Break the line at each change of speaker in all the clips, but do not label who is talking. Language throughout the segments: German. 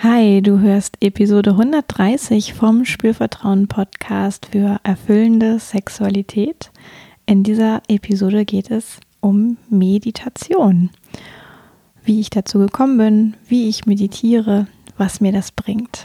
Hi, du hörst Episode 130 vom Spürvertrauen Podcast für erfüllende Sexualität. In dieser Episode geht es um Meditation. Wie ich dazu gekommen bin, wie ich meditiere, was mir das bringt.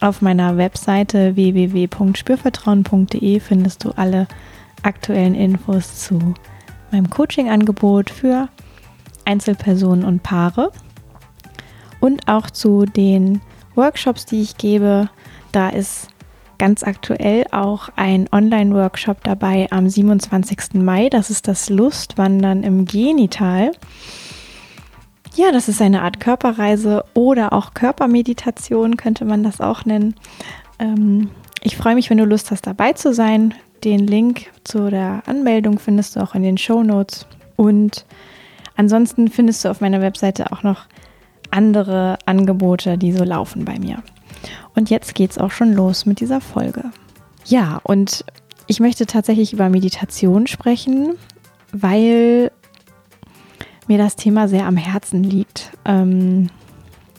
Auf meiner Webseite www.spürvertrauen.de findest du alle aktuellen Infos zu meinem Coaching-Angebot für Einzelpersonen und Paare und auch zu den Workshops, die ich gebe. Da ist ganz aktuell auch ein Online-Workshop dabei am 27. Mai. Das ist das Lustwandern im Genital. Ja, das ist eine Art Körperreise oder auch Körpermeditation, könnte man das auch nennen. Ähm, ich freue mich, wenn du Lust hast, dabei zu sein. Den Link zu der Anmeldung findest du auch in den Show Notes. Und ansonsten findest du auf meiner Webseite auch noch andere Angebote, die so laufen bei mir. Und jetzt geht's auch schon los mit dieser Folge. Ja, und ich möchte tatsächlich über Meditation sprechen, weil mir das Thema sehr am Herzen liegt ähm,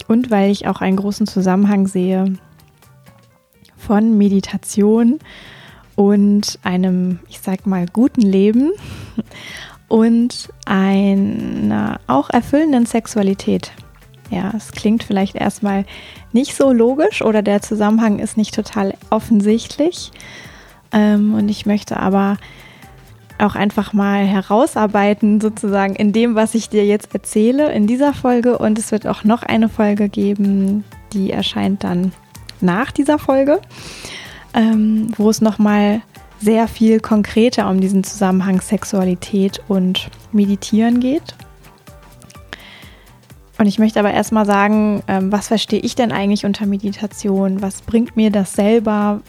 und weil ich auch einen großen Zusammenhang sehe von Meditation und einem, ich sag mal, guten Leben und einer auch erfüllenden Sexualität. Ja, es klingt vielleicht erstmal nicht so logisch oder der Zusammenhang ist nicht total offensichtlich. Ähm, und ich möchte aber auch einfach mal herausarbeiten, sozusagen in dem, was ich dir jetzt erzähle in dieser Folge. Und es wird auch noch eine Folge geben, die erscheint dann nach dieser Folge, ähm, wo es nochmal sehr viel konkreter um diesen Zusammenhang Sexualität und Meditieren geht. Und ich möchte aber erstmal sagen, ähm, was verstehe ich denn eigentlich unter Meditation? Was bringt mir das selber?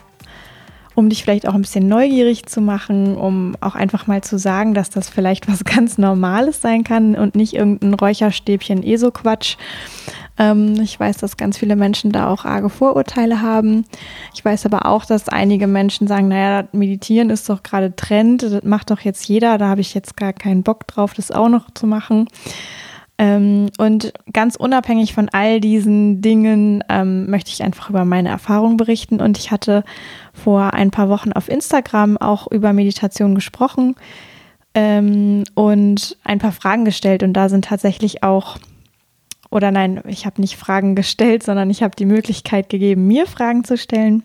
Um dich vielleicht auch ein bisschen neugierig zu machen, um auch einfach mal zu sagen, dass das vielleicht was ganz Normales sein kann und nicht irgendein Räucherstäbchen ESO-Quatsch. Ähm, ich weiß, dass ganz viele Menschen da auch arge Vorurteile haben. Ich weiß aber auch, dass einige Menschen sagen, naja, meditieren ist doch gerade Trend, das macht doch jetzt jeder, da habe ich jetzt gar keinen Bock drauf, das auch noch zu machen. Ähm, und ganz unabhängig von all diesen Dingen ähm, möchte ich einfach über meine Erfahrung berichten. Und ich hatte vor ein paar Wochen auf Instagram auch über Meditation gesprochen ähm, und ein paar Fragen gestellt. Und da sind tatsächlich auch, oder nein, ich habe nicht Fragen gestellt, sondern ich habe die Möglichkeit gegeben, mir Fragen zu stellen.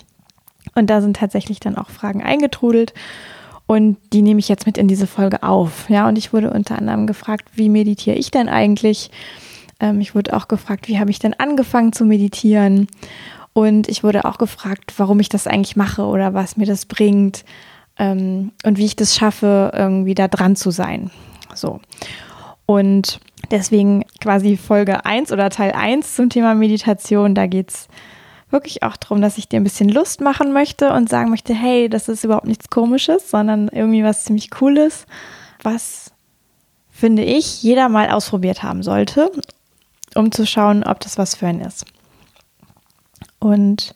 Und da sind tatsächlich dann auch Fragen eingetrudelt. Und die nehme ich jetzt mit in diese Folge auf. Ja, und ich wurde unter anderem gefragt, wie meditiere ich denn eigentlich? Ähm, ich wurde auch gefragt, wie habe ich denn angefangen zu meditieren? Und ich wurde auch gefragt, warum ich das eigentlich mache oder was mir das bringt ähm, und wie ich das schaffe, irgendwie da dran zu sein. So. Und deswegen quasi Folge 1 oder Teil 1 zum Thema Meditation. Da geht es wirklich auch darum, dass ich dir ein bisschen Lust machen möchte und sagen möchte, hey, das ist überhaupt nichts Komisches, sondern irgendwie was ziemlich Cooles, was, finde ich, jeder mal ausprobiert haben sollte, um zu schauen, ob das was für einen ist. Und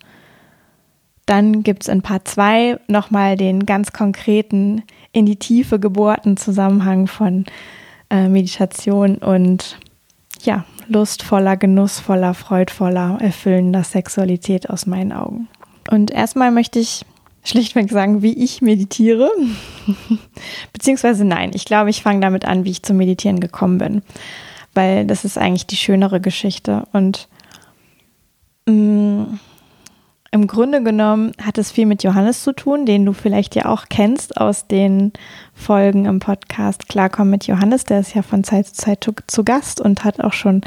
dann gibt es in Part 2 nochmal den ganz konkreten, in die Tiefe gebohrten Zusammenhang von äh, Meditation und ja, lustvoller, genussvoller, freudvoller, erfüllender Sexualität aus meinen Augen. Und erstmal möchte ich schlichtweg sagen, wie ich meditiere. Beziehungsweise nein, ich glaube, ich fange damit an, wie ich zum Meditieren gekommen bin. Weil das ist eigentlich die schönere Geschichte. Und mm, im Grunde genommen hat es viel mit Johannes zu tun, den du vielleicht ja auch kennst aus den Folgen im Podcast Klarkommen mit Johannes. Der ist ja von Zeit zu Zeit zu Gast und hat auch schon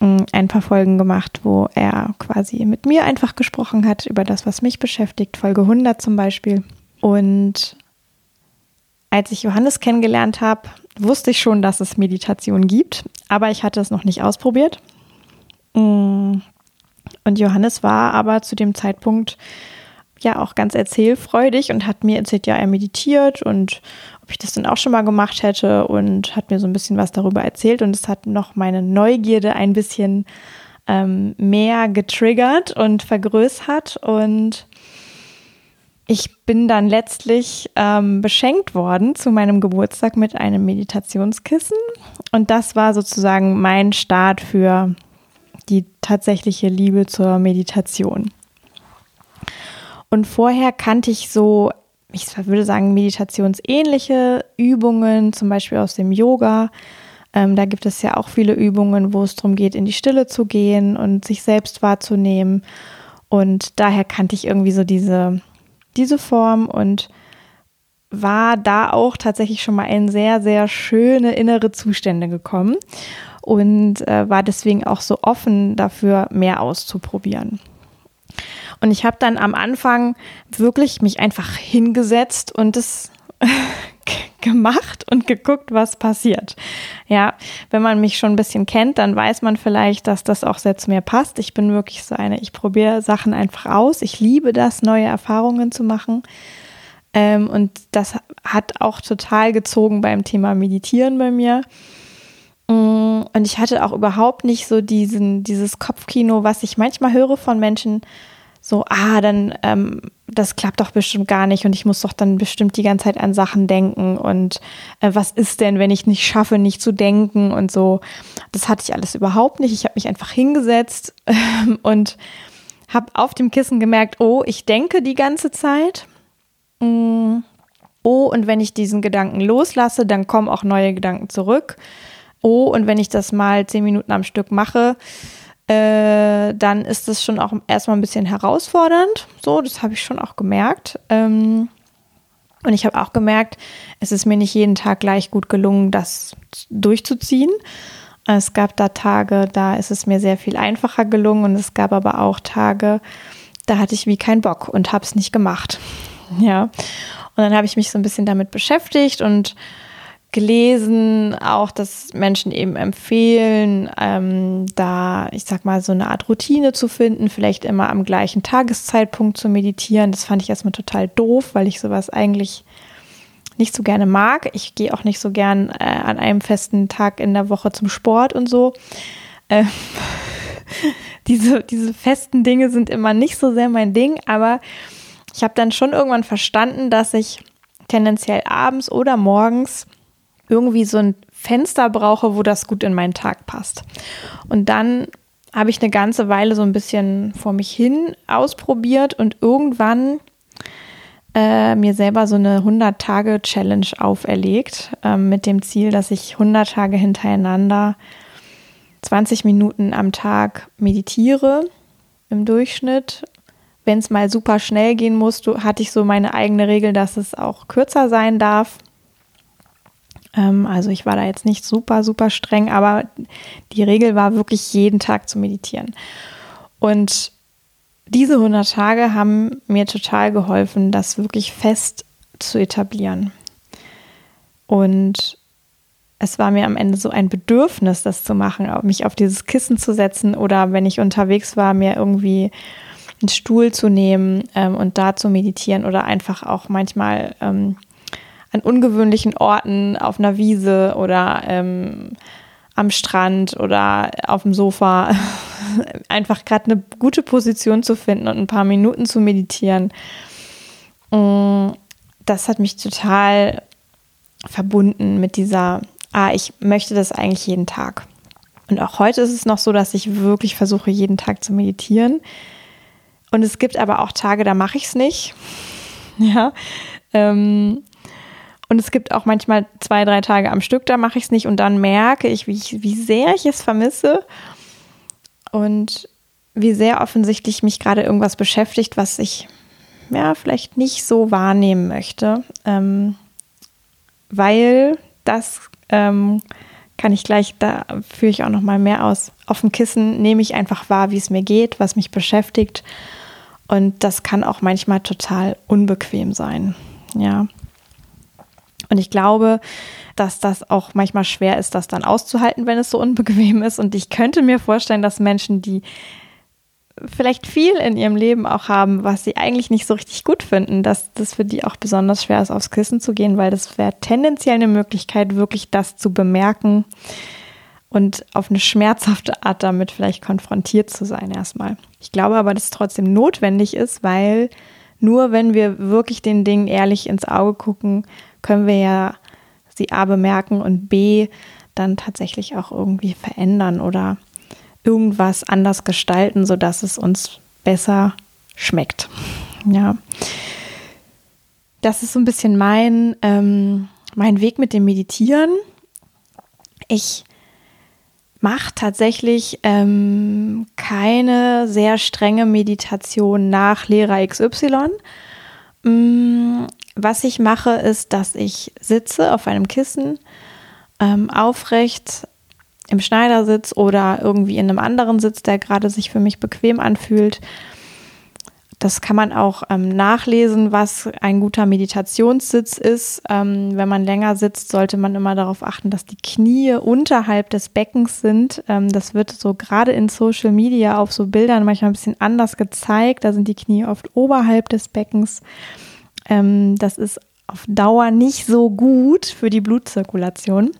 mm, ein paar Folgen gemacht, wo er quasi mit mir einfach gesprochen hat über das, was mich beschäftigt. Folge 100 zum Beispiel. Und als ich Johannes kennengelernt habe, wusste ich schon, dass es Meditation gibt, aber ich hatte es noch nicht ausprobiert. Und Johannes war aber zu dem Zeitpunkt ja auch ganz erzählfreudig und hat mir erzählt, ja, er meditiert und ob ich das dann auch schon mal gemacht hätte und hat mir so ein bisschen was darüber erzählt und es hat noch meine Neugierde ein bisschen ähm, mehr getriggert und vergrößert und ich bin dann letztlich ähm, beschenkt worden zu meinem Geburtstag mit einem Meditationskissen und das war sozusagen mein Start für die tatsächliche Liebe zur Meditation. Und vorher kannte ich so, ich würde sagen, meditationsähnliche Übungen, zum Beispiel aus dem Yoga. Ähm, da gibt es ja auch viele Übungen, wo es darum geht, in die Stille zu gehen und sich selbst wahrzunehmen. Und daher kannte ich irgendwie so diese, diese Form und war da auch tatsächlich schon mal in sehr, sehr schöne innere Zustände gekommen und äh, war deswegen auch so offen dafür, mehr auszuprobieren. Und ich habe dann am Anfang wirklich mich einfach hingesetzt und es gemacht und geguckt, was passiert. Ja, wenn man mich schon ein bisschen kennt, dann weiß man vielleicht, dass das auch sehr zu mir passt. Ich bin wirklich so eine, ich probiere Sachen einfach aus. Ich liebe das, neue Erfahrungen zu machen. Ähm, und das hat auch total gezogen beim Thema Meditieren bei mir. Mm, und ich hatte auch überhaupt nicht so diesen, dieses Kopfkino, was ich manchmal höre von Menschen, so, ah, dann, ähm, das klappt doch bestimmt gar nicht und ich muss doch dann bestimmt die ganze Zeit an Sachen denken und äh, was ist denn, wenn ich nicht schaffe, nicht zu denken und so. Das hatte ich alles überhaupt nicht. Ich habe mich einfach hingesetzt ähm, und habe auf dem Kissen gemerkt, oh, ich denke die ganze Zeit. Mm, oh, und wenn ich diesen Gedanken loslasse, dann kommen auch neue Gedanken zurück. Oh, und wenn ich das mal zehn Minuten am Stück mache, äh, dann ist das schon auch erstmal ein bisschen herausfordernd. So, das habe ich schon auch gemerkt. Ähm, und ich habe auch gemerkt, es ist mir nicht jeden Tag gleich gut gelungen, das durchzuziehen. Es gab da Tage, da ist es mir sehr viel einfacher gelungen und es gab aber auch Tage, da hatte ich wie keinen Bock und habe es nicht gemacht. Ja. Und dann habe ich mich so ein bisschen damit beschäftigt und gelesen, auch dass Menschen eben empfehlen, ähm, da, ich sag mal, so eine Art Routine zu finden, vielleicht immer am gleichen Tageszeitpunkt zu meditieren. Das fand ich erstmal total doof, weil ich sowas eigentlich nicht so gerne mag. Ich gehe auch nicht so gern äh, an einem festen Tag in der Woche zum Sport und so. Äh, diese, diese festen Dinge sind immer nicht so sehr mein Ding, aber ich habe dann schon irgendwann verstanden, dass ich tendenziell abends oder morgens irgendwie so ein Fenster brauche, wo das gut in meinen Tag passt. Und dann habe ich eine ganze Weile so ein bisschen vor mich hin ausprobiert und irgendwann äh, mir selber so eine 100-Tage-Challenge auferlegt, äh, mit dem Ziel, dass ich 100 Tage hintereinander 20 Minuten am Tag meditiere im Durchschnitt. Wenn es mal super schnell gehen muss, hatte ich so meine eigene Regel, dass es auch kürzer sein darf. Ähm, also ich war da jetzt nicht super, super streng, aber die Regel war wirklich jeden Tag zu meditieren. Und diese 100 Tage haben mir total geholfen, das wirklich fest zu etablieren. Und es war mir am Ende so ein Bedürfnis, das zu machen, mich auf dieses Kissen zu setzen oder wenn ich unterwegs war, mir irgendwie einen Stuhl zu nehmen ähm, und da zu meditieren oder einfach auch manchmal ähm, an ungewöhnlichen Orten auf einer Wiese oder ähm, am Strand oder auf dem Sofa einfach gerade eine gute Position zu finden und ein paar Minuten zu meditieren. Mm, das hat mich total verbunden mit dieser, ah, ich möchte das eigentlich jeden Tag. Und auch heute ist es noch so, dass ich wirklich versuche, jeden Tag zu meditieren. Und es gibt aber auch Tage, da mache ich es nicht. Ja. Ähm, und es gibt auch manchmal zwei, drei Tage am Stück, da mache ich es nicht und dann merke ich wie, ich, wie sehr ich es vermisse und wie sehr offensichtlich mich gerade irgendwas beschäftigt, was ich ja vielleicht nicht so wahrnehmen möchte. Ähm, weil das ähm, kann ich gleich, da führe ich auch noch mal mehr aus. Auf dem Kissen nehme ich einfach wahr, wie es mir geht, was mich beschäftigt. Und das kann auch manchmal total unbequem sein. Ja. Und ich glaube, dass das auch manchmal schwer ist, das dann auszuhalten, wenn es so unbequem ist. Und ich könnte mir vorstellen, dass Menschen, die vielleicht viel in ihrem Leben auch haben, was sie eigentlich nicht so richtig gut finden, dass das für die auch besonders schwer ist, aufs Kissen zu gehen, weil das wäre tendenziell eine Möglichkeit, wirklich das zu bemerken und auf eine schmerzhafte Art damit vielleicht konfrontiert zu sein erstmal. Ich glaube aber, dass es trotzdem notwendig ist, weil nur wenn wir wirklich den Dingen ehrlich ins Auge gucken, können wir ja sie A bemerken und B dann tatsächlich auch irgendwie verändern oder irgendwas anders gestalten, sodass es uns besser schmeckt. Ja. Das ist so ein bisschen mein, ähm, mein Weg mit dem Meditieren. Ich mache tatsächlich ähm, keine sehr strenge Meditation nach Lehrer XY. Mm, was ich mache, ist, dass ich sitze auf einem Kissen ähm, aufrecht im Schneidersitz oder irgendwie in einem anderen Sitz, der gerade sich für mich bequem anfühlt. Das kann man auch ähm, nachlesen, was ein guter Meditationssitz ist. Ähm, wenn man länger sitzt, sollte man immer darauf achten, dass die Knie unterhalb des Beckens sind. Ähm, das wird so gerade in Social Media auf so Bildern manchmal ein bisschen anders gezeigt. Da sind die Knie oft oberhalb des Beckens. Ähm, das ist auf Dauer nicht so gut für die Blutzirkulation.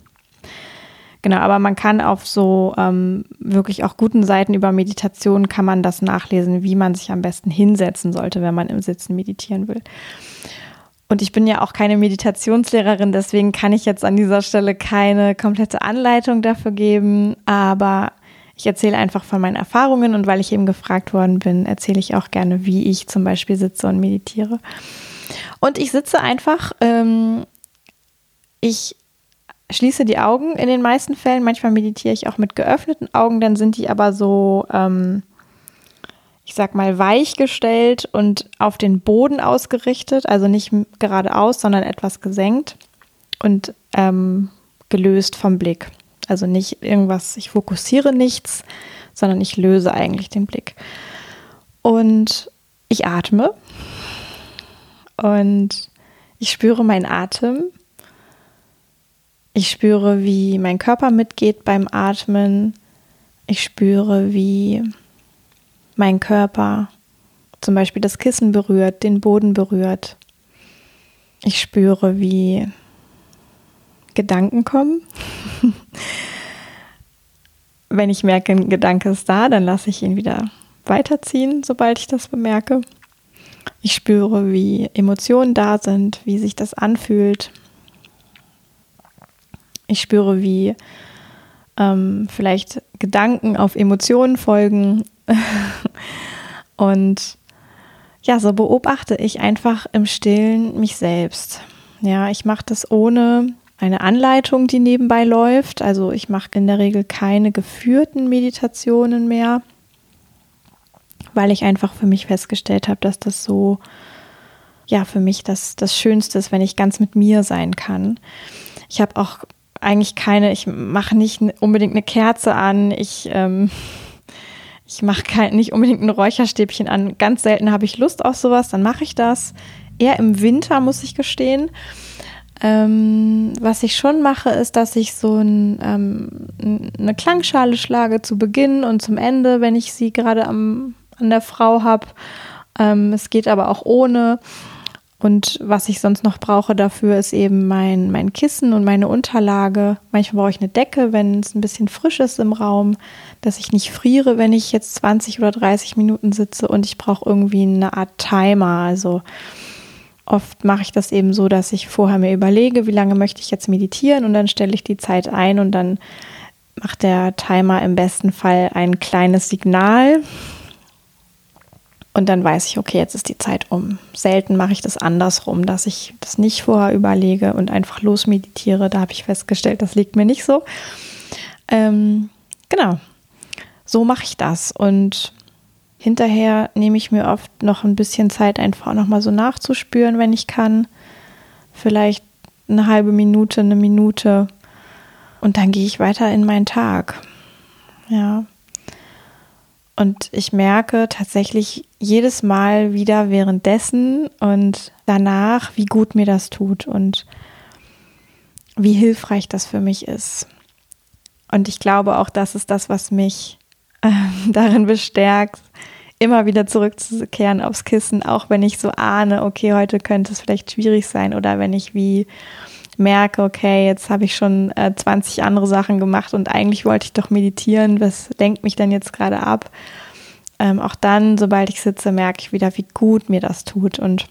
Genau, aber man kann auf so ähm, wirklich auch guten Seiten über Meditation kann man das nachlesen, wie man sich am besten hinsetzen sollte, wenn man im Sitzen meditieren will. Und ich bin ja auch keine Meditationslehrerin, deswegen kann ich jetzt an dieser Stelle keine komplette Anleitung dafür geben, aber ich erzähle einfach von meinen Erfahrungen und weil ich eben gefragt worden bin, erzähle ich auch gerne, wie ich zum Beispiel sitze und meditiere. Und ich sitze einfach, ähm, ich schließe die Augen in den meisten Fällen. Manchmal meditiere ich auch mit geöffneten Augen, dann sind die aber so, ähm, ich sag mal, weich gestellt und auf den Boden ausgerichtet, also nicht geradeaus, sondern etwas gesenkt und ähm, gelöst vom Blick. Also nicht irgendwas, ich fokussiere nichts, sondern ich löse eigentlich den Blick. Und ich atme und ich spüre meinen Atem ich spüre, wie mein Körper mitgeht beim Atmen. Ich spüre, wie mein Körper zum Beispiel das Kissen berührt, den Boden berührt. Ich spüre, wie Gedanken kommen. Wenn ich merke, ein Gedanke ist da, dann lasse ich ihn wieder weiterziehen, sobald ich das bemerke. Ich spüre, wie Emotionen da sind, wie sich das anfühlt, ich spüre, wie ähm, vielleicht Gedanken auf Emotionen folgen. und ja, so beobachte ich einfach im Stillen mich selbst. Ja, ich mache das ohne eine Anleitung, die nebenbei läuft. Also ich mache in der Regel keine geführten Meditationen mehr, weil ich einfach für mich festgestellt habe, dass das so, ja, für mich das, das Schönste ist, wenn ich ganz mit mir sein kann. Ich habe auch eigentlich keine, ich mache nicht unbedingt eine Kerze an, ich, ähm, ich mache nicht unbedingt ein Räucherstäbchen an. Ganz selten habe ich Lust auf sowas, dann mache ich das. Eher im Winter, muss ich gestehen. Ähm, was ich schon mache, ist, dass ich so ein, ähm, eine Klangschale schlage zu Beginn und zum Ende, wenn ich sie gerade an der Frau habe. Ähm, es geht aber auch ohne. Und was ich sonst noch brauche dafür, ist eben mein, mein Kissen und meine Unterlage. Manchmal brauche ich eine Decke, wenn es ein bisschen frisch ist im Raum, dass ich nicht friere, wenn ich jetzt 20 oder 30 Minuten sitze. Und ich brauche irgendwie eine Art Timer. Also oft mache ich das eben so, dass ich vorher mir überlege, wie lange möchte ich jetzt meditieren und dann stelle ich die Zeit ein und dann macht der Timer im besten Fall ein kleines Signal und dann weiß ich, okay, jetzt ist die Zeit um. Selten mache ich das andersrum, dass ich das nicht vorher überlege und einfach losmeditiere. Da habe ich festgestellt, das liegt mir nicht so. Ähm, genau, so mache ich das. Und hinterher nehme ich mir oft noch ein bisschen Zeit, einfach nochmal so nachzuspüren, wenn ich kann. Vielleicht eine halbe Minute, eine Minute. Und dann gehe ich weiter in meinen Tag. Ja, und ich merke tatsächlich jedes Mal wieder währenddessen und danach, wie gut mir das tut. Und wie hilfreich das für mich ist. Und ich glaube auch, das ist das, was mich äh, darin bestärkt, immer wieder zurückzukehren aufs Kissen, auch wenn ich so ahne, okay, heute könnte es vielleicht schwierig sein oder wenn ich wie merke, okay, jetzt habe ich schon äh, 20 andere Sachen gemacht und eigentlich wollte ich doch meditieren, was lenkt mich denn jetzt gerade ab? Ähm, auch dann, sobald ich sitze, merke ich wieder, wie gut mir das tut und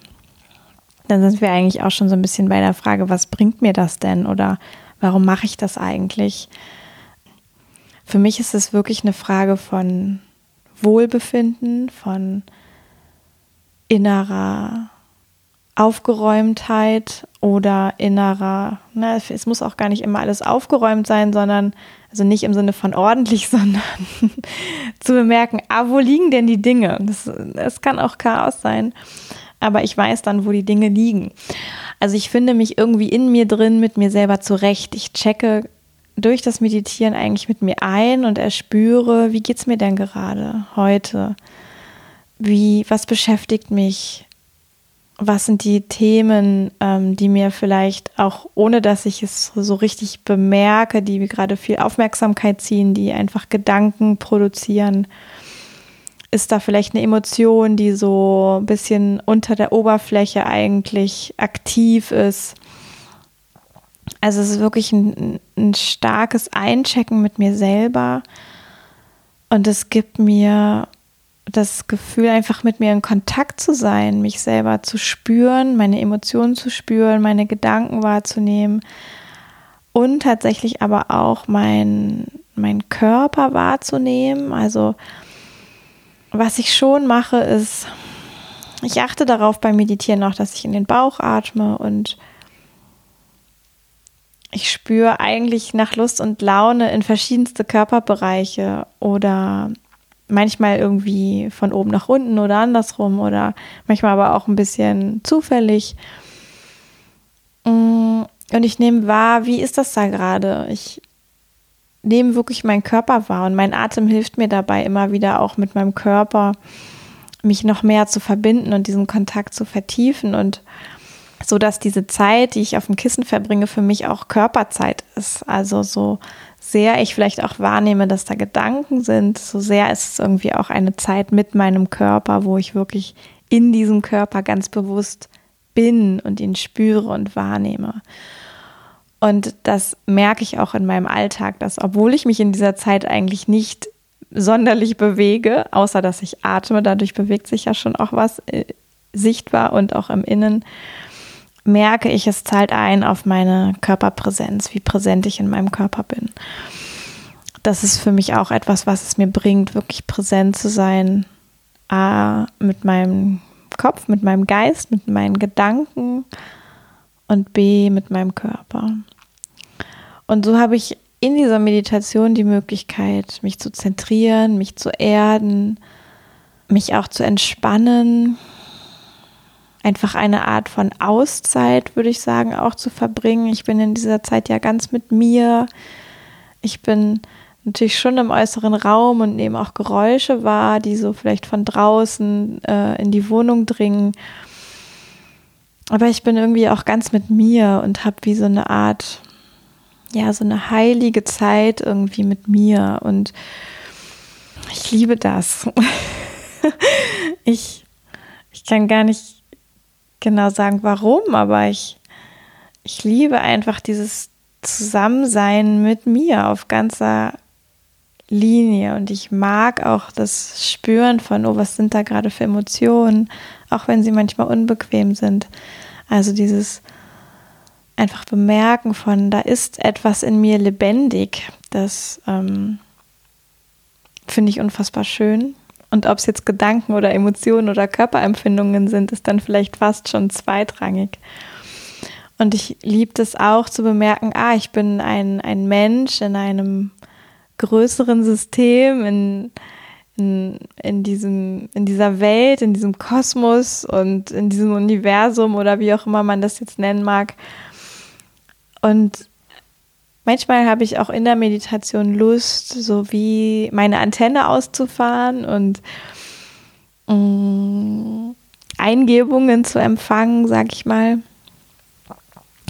dann sind wir eigentlich auch schon so ein bisschen bei der Frage, was bringt mir das denn oder warum mache ich das eigentlich? Für mich ist es wirklich eine Frage von Wohlbefinden, von innerer Aufgeräumtheit oder innerer, ne, es muss auch gar nicht immer alles aufgeräumt sein, sondern, also nicht im Sinne von ordentlich, sondern zu bemerken, ah, wo liegen denn die Dinge? Das, das kann auch Chaos sein, aber ich weiß dann, wo die Dinge liegen. Also ich finde mich irgendwie in mir drin mit mir selber zurecht. Ich checke durch das Meditieren eigentlich mit mir ein und erspüre, wie geht es mir denn gerade heute? Wie, was beschäftigt mich? Was sind die Themen, ähm, die mir vielleicht auch, ohne dass ich es so richtig bemerke, die mir gerade viel Aufmerksamkeit ziehen, die einfach Gedanken produzieren? Ist da vielleicht eine Emotion, die so ein bisschen unter der Oberfläche eigentlich aktiv ist? Also es ist wirklich ein, ein starkes Einchecken mit mir selber und es gibt mir das Gefühl, einfach mit mir in Kontakt zu sein, mich selber zu spüren, meine Emotionen zu spüren, meine Gedanken wahrzunehmen und tatsächlich aber auch mein, mein Körper wahrzunehmen. Also was ich schon mache, ist, ich achte darauf beim Meditieren auch, dass ich in den Bauch atme und ich spüre eigentlich nach Lust und Laune in verschiedenste Körperbereiche oder manchmal irgendwie von oben nach unten oder andersrum oder manchmal aber auch ein bisschen zufällig. Mm, und ich nehme wahr, wie ist das da gerade? Ich nehme wirklich meinen Körper wahr und mein Atem hilft mir dabei immer wieder auch mit meinem Körper mich noch mehr zu verbinden und diesen Kontakt zu vertiefen und so dass diese Zeit, die ich auf dem Kissen verbringe, für mich auch Körperzeit ist. Also so sehr ich vielleicht auch wahrnehme, dass da Gedanken sind, so sehr ist es irgendwie auch eine Zeit mit meinem Körper, wo ich wirklich in diesem Körper ganz bewusst bin und ihn spüre und wahrnehme. Und das merke ich auch in meinem Alltag, dass obwohl ich mich in dieser Zeit eigentlich nicht sonderlich bewege, außer dass ich atme, dadurch bewegt sich ja schon auch was äh, sichtbar und auch im Innen, merke ich, es zahlt ein auf meine Körperpräsenz, wie präsent ich in meinem Körper bin. Das ist für mich auch etwas, was es mir bringt, wirklich präsent zu sein. A, mit meinem Kopf, mit meinem Geist, mit meinen Gedanken und B, mit meinem Körper. Und so habe ich in dieser Meditation die Möglichkeit, mich zu zentrieren, mich zu erden, mich auch zu entspannen, einfach eine Art von Auszeit, würde ich sagen, auch zu verbringen. Ich bin in dieser Zeit ja ganz mit mir. Ich bin natürlich schon im äußeren Raum und nehme auch Geräusche wahr, die so vielleicht von draußen äh, in die Wohnung dringen. Aber ich bin irgendwie auch ganz mit mir und habe wie so eine Art, ja, so eine heilige Zeit irgendwie mit mir. Und ich liebe das. ich, ich kann gar nicht genau sagen, warum, aber ich, ich liebe einfach dieses Zusammensein mit mir auf ganzer Linie und ich mag auch das Spüren von, oh, was sind da gerade für Emotionen, auch wenn sie manchmal unbequem sind. Also dieses einfach bemerken von, da ist etwas in mir lebendig, das ähm, finde ich unfassbar schön. Und ob es jetzt Gedanken oder Emotionen oder Körperempfindungen sind, ist dann vielleicht fast schon zweitrangig. Und ich liebe es auch zu bemerken, ah, ich bin ein, ein Mensch in einem größeren System, in, in, in, diesem, in dieser Welt, in diesem Kosmos und in diesem Universum oder wie auch immer man das jetzt nennen mag. Und Manchmal habe ich auch in der Meditation Lust, so wie meine Antenne auszufahren und mm, Eingebungen zu empfangen, sag ich mal.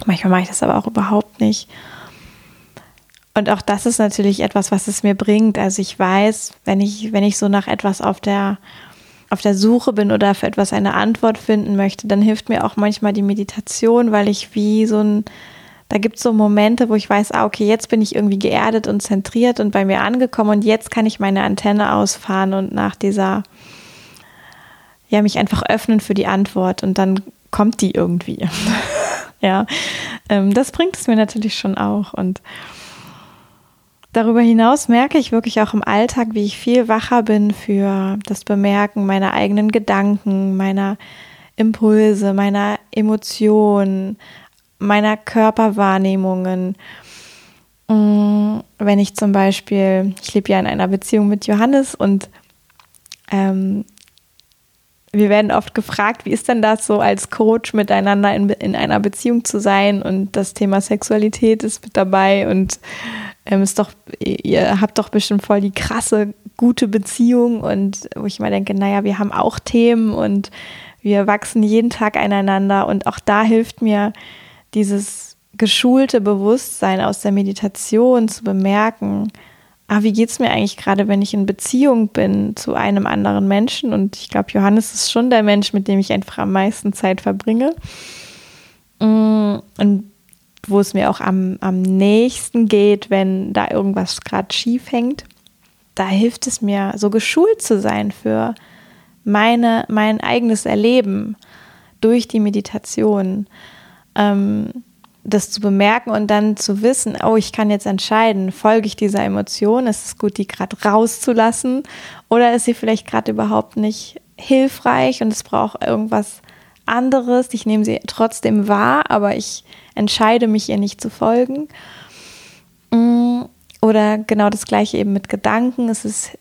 Manchmal mache ich das aber auch überhaupt nicht. Und auch das ist natürlich etwas, was es mir bringt. Also ich weiß, wenn ich, wenn ich so nach etwas auf der, auf der Suche bin oder für etwas eine Antwort finden möchte, dann hilft mir auch manchmal die Meditation, weil ich wie so ein, da gibt es so Momente, wo ich weiß, ah, okay, jetzt bin ich irgendwie geerdet und zentriert und bei mir angekommen und jetzt kann ich meine Antenne ausfahren und nach dieser, ja, mich einfach öffnen für die Antwort und dann kommt die irgendwie. ja, ähm, das bringt es mir natürlich schon auch und Darüber hinaus merke ich wirklich auch im Alltag, wie ich viel wacher bin für das Bemerken meiner eigenen Gedanken, meiner Impulse, meiner Emotionen, meiner Körperwahrnehmungen. Mm, wenn ich zum Beispiel, ich lebe ja in einer Beziehung mit Johannes und ähm, wir werden oft gefragt, wie ist denn das so als Coach miteinander in, in einer Beziehung zu sein und das Thema Sexualität ist mit dabei und ähm, ist doch, ihr habt doch bestimmt voll die krasse, gute Beziehung und wo ich mal denke, naja, wir haben auch Themen und wir wachsen jeden Tag einander und auch da hilft mir dieses geschulte Bewusstsein aus der Meditation zu bemerken, ah, wie geht es mir eigentlich gerade, wenn ich in Beziehung bin zu einem anderen Menschen und ich glaube, Johannes ist schon der Mensch, mit dem ich einfach am meisten Zeit verbringe. Mm, und wo es mir auch am, am nächsten geht, wenn da irgendwas gerade schief hängt. Da hilft es mir, so geschult zu sein für meine, mein eigenes Erleben durch die Meditation. Ähm, das zu bemerken und dann zu wissen, oh, ich kann jetzt entscheiden, folge ich dieser Emotion, ist es gut, die gerade rauszulassen oder ist sie vielleicht gerade überhaupt nicht hilfreich und es braucht irgendwas anderes. Ich nehme sie trotzdem wahr, aber ich entscheide mich ihr nicht zu folgen. Mm, oder genau das gleiche eben mit Gedanken. Es ist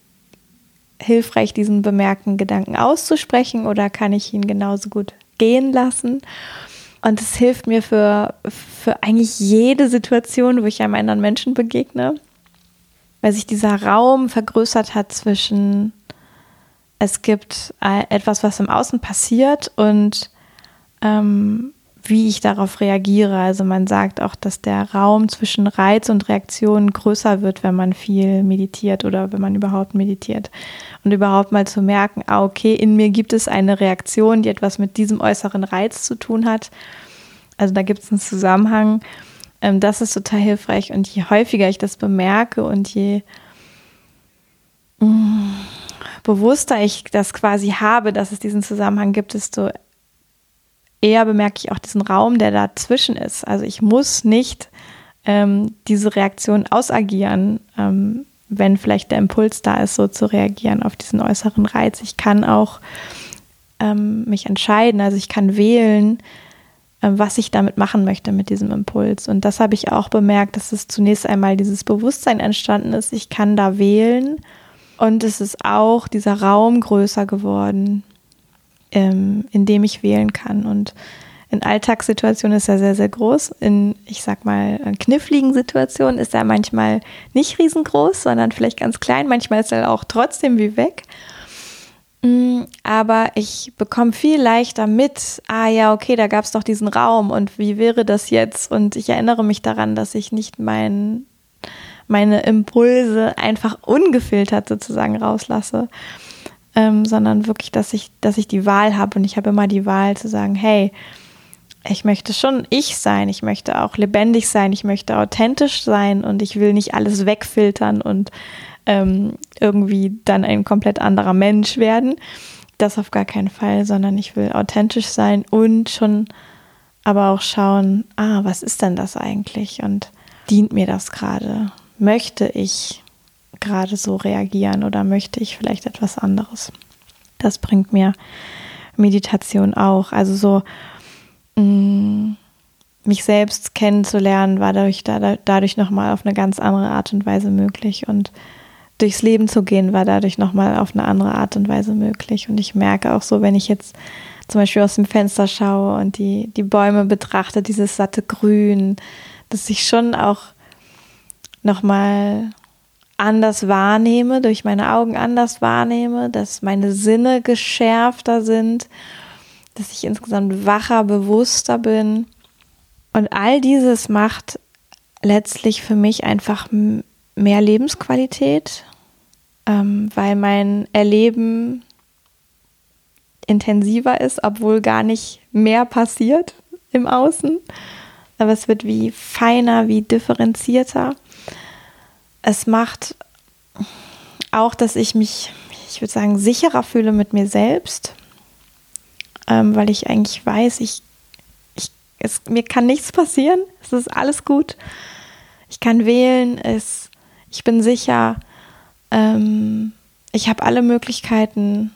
hilfreich, diesen bemerkten Gedanken auszusprechen oder kann ich ihn genauso gut gehen lassen? Und es hilft mir für, für eigentlich jede Situation, wo ich einem anderen Menschen begegne, weil sich dieser Raum vergrößert hat zwischen, es gibt etwas, was im Außen passiert und ähm, wie ich darauf reagiere. Also man sagt auch, dass der Raum zwischen Reiz und Reaktion größer wird, wenn man viel meditiert oder wenn man überhaupt meditiert. Und überhaupt mal zu merken, ah, okay, in mir gibt es eine Reaktion, die etwas mit diesem äußeren Reiz zu tun hat. Also da gibt es einen Zusammenhang. Ähm, das ist total hilfreich. Und je häufiger ich das bemerke und je mm, bewusster ich das quasi habe, dass es diesen Zusammenhang gibt, desto eher bemerke ich auch diesen Raum, der dazwischen ist. Also ich muss nicht ähm, diese Reaktion ausagieren, ähm, wenn vielleicht der Impuls da ist, so zu reagieren auf diesen äußeren Reiz. Ich kann auch ähm, mich entscheiden, also ich kann wählen, äh, was ich damit machen möchte mit diesem Impuls. Und das habe ich auch bemerkt, dass es zunächst einmal dieses Bewusstsein entstanden ist. Ich kann da wählen. Und es ist auch dieser Raum größer geworden, ähm, in dem ich wählen kann. Und in Alltagssituationen ist er sehr, sehr groß. In, ich sag mal, kniffligen Situationen ist er manchmal nicht riesengroß, sondern vielleicht ganz klein. Manchmal ist er auch trotzdem wie weg. Mm, aber ich bekomme viel leichter mit, ah ja, okay, da gab es doch diesen Raum und wie wäre das jetzt? Und ich erinnere mich daran, dass ich nicht mein, meine Impulse einfach ungefiltert sozusagen rauslasse, ähm, sondern wirklich, dass ich, dass ich die Wahl habe und ich habe immer die Wahl zu sagen, hey, ich möchte schon ich sein, ich möchte auch lebendig sein, ich möchte authentisch sein und ich will nicht alles wegfiltern und ähm, irgendwie dann ein komplett anderer Mensch werden. Das auf gar keinen Fall, sondern ich will authentisch sein und schon aber auch schauen, ah, was ist denn das eigentlich und dient mir das gerade? Möchte ich gerade so reagieren oder möchte ich vielleicht etwas anderes? Das bringt mir Meditation auch. Also so mh, mm, mich selbst kennenzulernen, war dadurch, da, dadurch nochmal auf eine ganz andere Art und Weise möglich. Und durchs Leben zu gehen, war dadurch nochmal auf eine andere Art und Weise möglich. Und ich merke auch so, wenn ich jetzt zum Beispiel aus dem Fenster schaue und die, die Bäume betrachte, dieses satte Grün, dass ich schon auch nochmal anders wahrnehme, durch meine Augen anders wahrnehme, dass meine Sinne geschärfter sind, dass ich insgesamt wacher, bewusster bin. Und all dieses macht letztlich für mich einfach mehr Lebensqualität, ähm, weil mein Erleben intensiver ist, obwohl gar nicht mehr passiert im Außen. Aber es wird wie feiner, wie differenzierter. Es macht auch, dass ich mich, ich würde sagen, sicherer fühle mit mir selbst, ähm, weil ich eigentlich weiß, ich, ich, es, mir kann nichts passieren, es ist alles gut. Ich kann wählen, es, ich bin sicher, ähm, ich habe alle Möglichkeiten.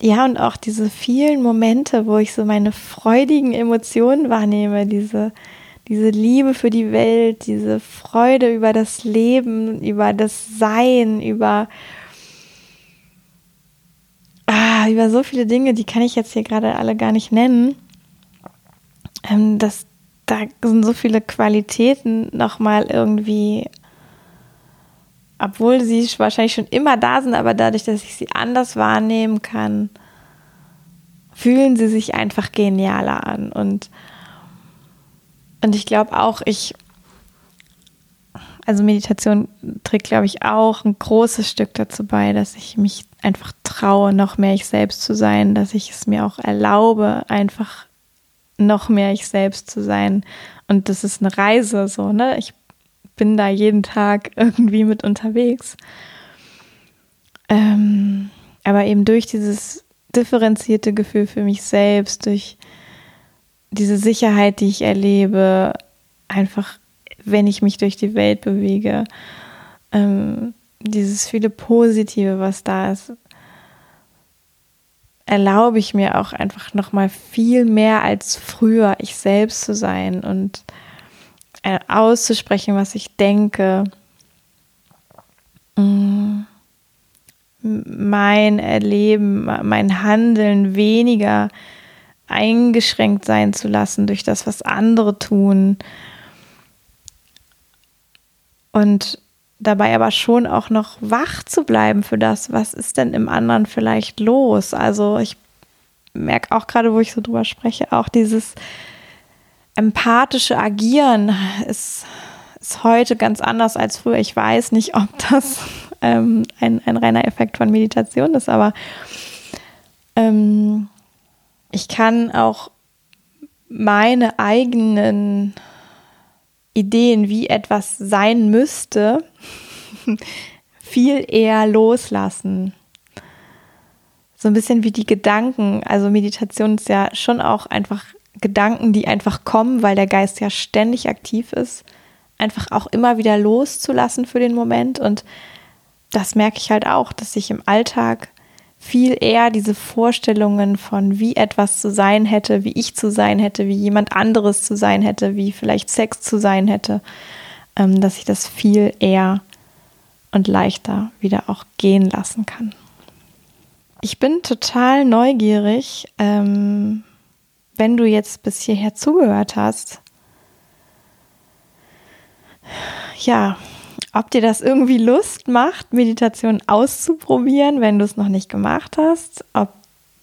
Ja, und auch diese vielen Momente, wo ich so meine freudigen Emotionen wahrnehme, diese, diese Liebe für die Welt, diese Freude über das Leben, über das Sein, über, ah, über so viele Dinge, die kann ich jetzt hier gerade alle gar nicht nennen. Ähm, das, da sind so viele Qualitäten nochmal irgendwie, obwohl sie wahrscheinlich schon immer da sind, aber dadurch, dass ich sie anders wahrnehmen kann, fühlen sie sich einfach genialer an. Und und ich glaube auch, ich, also Meditation trägt, glaube ich, auch ein großes Stück dazu bei, dass ich mich einfach traue, noch mehr ich selbst zu sein, dass ich es mir auch erlaube, einfach noch mehr ich selbst zu sein. Und das ist eine Reise, so, ne? Ich bin da jeden Tag irgendwie mit unterwegs. Ähm, aber eben durch dieses differenzierte Gefühl für mich selbst, durch diese Sicherheit, die ich erlebe, einfach, wenn ich mich durch die Welt bewege, ähm, dieses viele Positive, was da ist, erlaube ich mir auch einfach noch mal viel mehr als früher ich selbst zu sein und äh, auszusprechen, was ich denke. Mm. Mein Erleben, mein Handeln weniger eingeschränkt sein zu lassen durch das, was andere tun. Und dabei aber schon auch noch wach zu bleiben für das, was ist denn im anderen vielleicht los. Also ich merke auch gerade, wo ich so drüber spreche, auch dieses empathische Agieren ist, ist heute ganz anders als früher. Ich weiß nicht, ob das ähm, ein, ein reiner Effekt von Meditation ist, aber ähm, ich kann auch meine eigenen Ideen, wie etwas sein müsste, viel eher loslassen. So ein bisschen wie die Gedanken. Also Meditation ist ja schon auch einfach Gedanken, die einfach kommen, weil der Geist ja ständig aktiv ist. Einfach auch immer wieder loszulassen für den Moment. Und das merke ich halt auch, dass ich im Alltag viel eher diese Vorstellungen von, wie etwas zu sein hätte, wie ich zu sein hätte, wie jemand anderes zu sein hätte, wie vielleicht Sex zu sein hätte, ähm, dass ich das viel eher und leichter wieder auch gehen lassen kann. Ich bin total neugierig, ähm, wenn du jetzt bis hierher zugehört hast. Ja, ob dir das irgendwie Lust macht, Meditation auszuprobieren, wenn du es noch nicht gemacht hast, ob,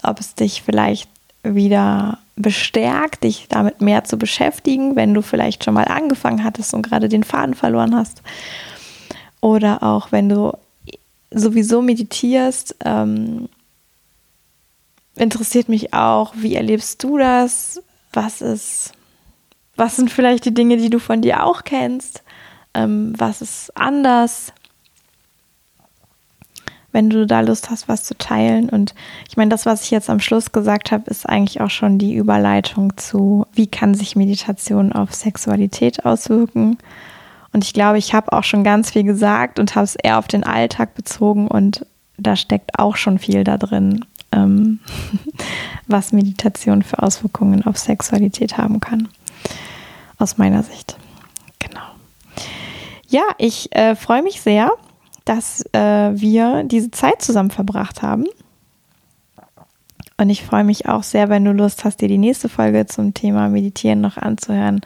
ob es dich vielleicht wieder bestärkt, dich damit mehr zu beschäftigen, wenn du vielleicht schon mal angefangen hattest und gerade den Faden verloren hast. Oder auch wenn du sowieso meditierst, ähm, interessiert mich auch, wie erlebst du das? Was ist, was sind vielleicht die Dinge, die du von dir auch kennst? Ähm, was ist anders, wenn du da Lust hast, was zu teilen. Und ich meine, das, was ich jetzt am Schluss gesagt habe, ist eigentlich auch schon die Überleitung zu, wie kann sich Meditation auf Sexualität auswirken. Und ich glaube, ich habe auch schon ganz viel gesagt und habe es eher auf den Alltag bezogen und da steckt auch schon viel da drin, ähm, was Meditation für Auswirkungen auf Sexualität haben kann. Aus meiner Sicht. Ja, ich äh, freue mich sehr, dass äh, wir diese Zeit zusammen verbracht haben. Und ich freue mich auch sehr, wenn du Lust hast, dir die nächste Folge zum Thema Meditieren noch anzuhören.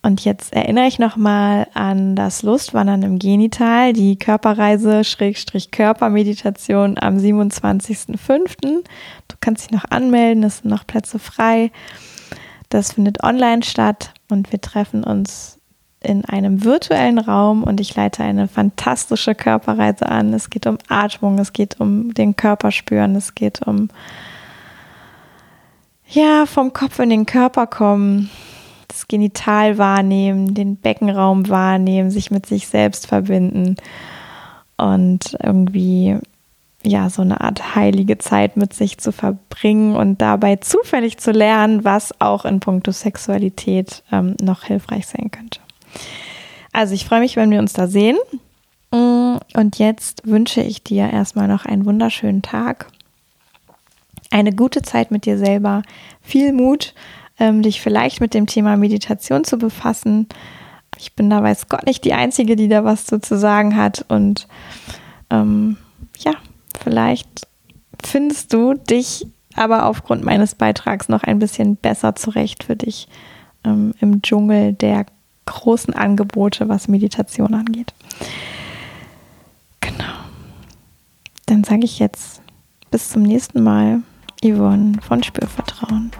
Und jetzt erinnere ich nochmal an das Lustwandern im Genital, die Körperreise Schrägstrich Körpermeditation am 27.05. Du kannst dich noch anmelden, es sind noch Plätze frei. Das findet online statt und wir treffen uns in einem virtuellen Raum und ich leite eine fantastische Körperreise an. Es geht um Atmung, es geht um den Körper spüren, es geht um ja, vom Kopf in den Körper kommen, das Genital wahrnehmen, den Beckenraum wahrnehmen, sich mit sich selbst verbinden und irgendwie ja, so eine Art heilige Zeit mit sich zu verbringen und dabei zufällig zu lernen, was auch in puncto Sexualität ähm, noch hilfreich sein könnte. Also ich freue mich, wenn wir uns da sehen. Mm, und jetzt wünsche ich dir erstmal noch einen wunderschönen Tag, eine gute Zeit mit dir selber, viel Mut, ähm, dich vielleicht mit dem Thema Meditation zu befassen. Ich bin da weiß Gott nicht die Einzige, die da was zu sagen hat. Und ähm, ja, vielleicht findest du dich aber aufgrund meines Beitrags noch ein bisschen besser zurecht für dich ähm, im Dschungel der großen Angebote, was Meditation angeht. Genau. Dann sage ich jetzt bis zum nächsten Mal, Yvonne von Spürvertrauen.